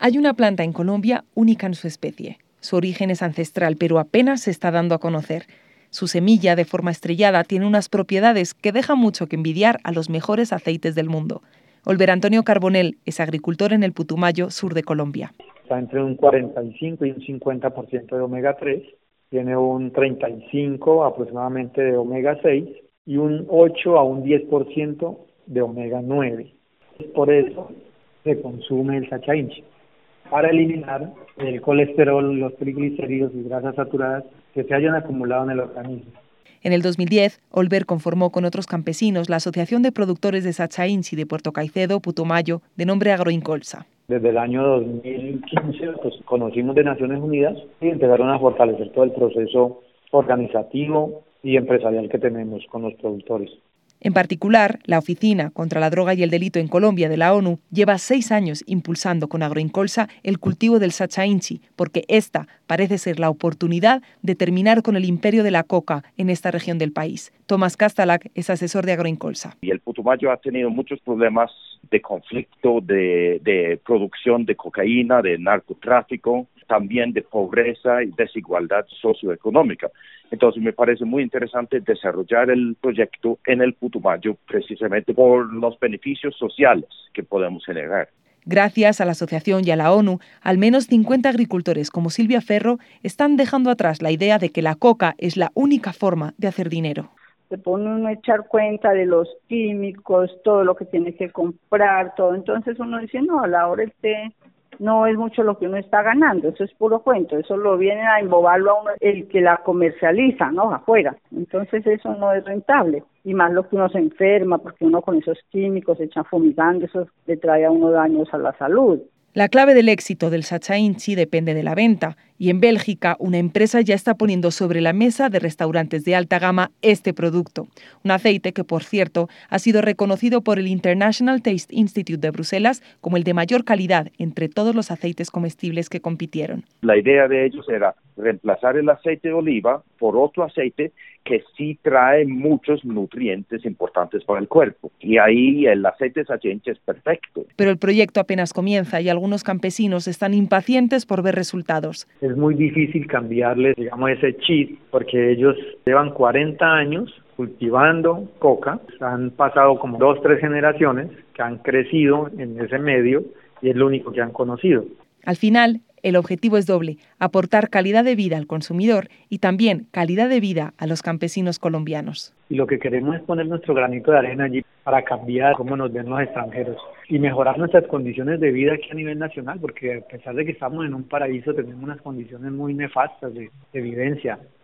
Hay una planta en Colombia única en su especie. Su origen es ancestral, pero apenas se está dando a conocer. Su semilla, de forma estrellada, tiene unas propiedades que dejan mucho que envidiar a los mejores aceites del mundo. Olver Antonio Carbonel es agricultor en el Putumayo, sur de Colombia. Está entre un 45 y un 50% de omega 3, tiene un 35 aproximadamente de omega 6 y un 8 a un 10% de omega 9. Por eso se consume el sacha para eliminar el colesterol, los triglicéridos y grasas saturadas que se hayan acumulado en el organismo. En el 2010, Olver conformó con otros campesinos la Asociación de Productores de Sacha de Puerto Caicedo, Putumayo, de nombre Agroincolsa. Desde el año 2015 pues, conocimos de Naciones Unidas y empezaron a fortalecer todo el proceso organizativo y empresarial que tenemos con los productores. En particular, la Oficina contra la Droga y el Delito en Colombia de la ONU lleva seis años impulsando con Agroincolsa el cultivo del sacha inchi, porque esta parece ser la oportunidad de terminar con el imperio de la coca en esta región del país. Tomás Castalak es asesor de Agroincolsa. Y el Putumayo ha tenido muchos problemas de conflicto, de producción de cocaína, de narcotráfico, también de pobreza y desigualdad socioeconómica. Entonces me parece muy interesante desarrollar el proyecto en el Putumayo precisamente por los beneficios sociales que podemos generar. Gracias a la asociación y a la ONU, al menos 50 agricultores como Silvia Ferro están dejando atrás la idea de que la coca es la única forma de hacer dinero. Se pone uno a echar cuenta de los químicos, todo lo que tiene que comprar, todo. Entonces uno dice, no, a la hora el té no es mucho lo que uno está ganando, eso es puro cuento, eso lo viene a embobarlo a uno el que la comercializa, ¿no? Afuera. Entonces eso no es rentable. Y más lo que uno se enferma, porque uno con esos químicos se echan fumigando, eso le trae a uno daños a la salud. La clave del éxito del Sacha Inchi depende de la venta, y en Bélgica una empresa ya está poniendo sobre la mesa de restaurantes de alta gama este producto, un aceite que, por cierto, ha sido reconocido por el International Taste Institute de Bruselas como el de mayor calidad entre todos los aceites comestibles que compitieron. La idea de ellos era reemplazar el aceite de oliva por otro aceite que sí trae muchos nutrientes importantes para el cuerpo. Y ahí el aceite sachenche es perfecto. Pero el proyecto apenas comienza y algunos campesinos están impacientes por ver resultados. Es muy difícil cambiarles, digamos, ese chip porque ellos llevan 40 años cultivando coca, han pasado como dos, tres generaciones que han crecido en ese medio y es lo único que han conocido. Al final, el objetivo es doble, aportar calidad de vida al consumidor y también calidad de vida a los campesinos colombianos. Y lo que queremos es poner nuestro granito de arena allí para cambiar cómo nos ven los extranjeros y mejorar nuestras condiciones de vida aquí a nivel nacional, porque a pesar de que estamos en un paraíso, tenemos unas condiciones muy nefastas de, de vivencia.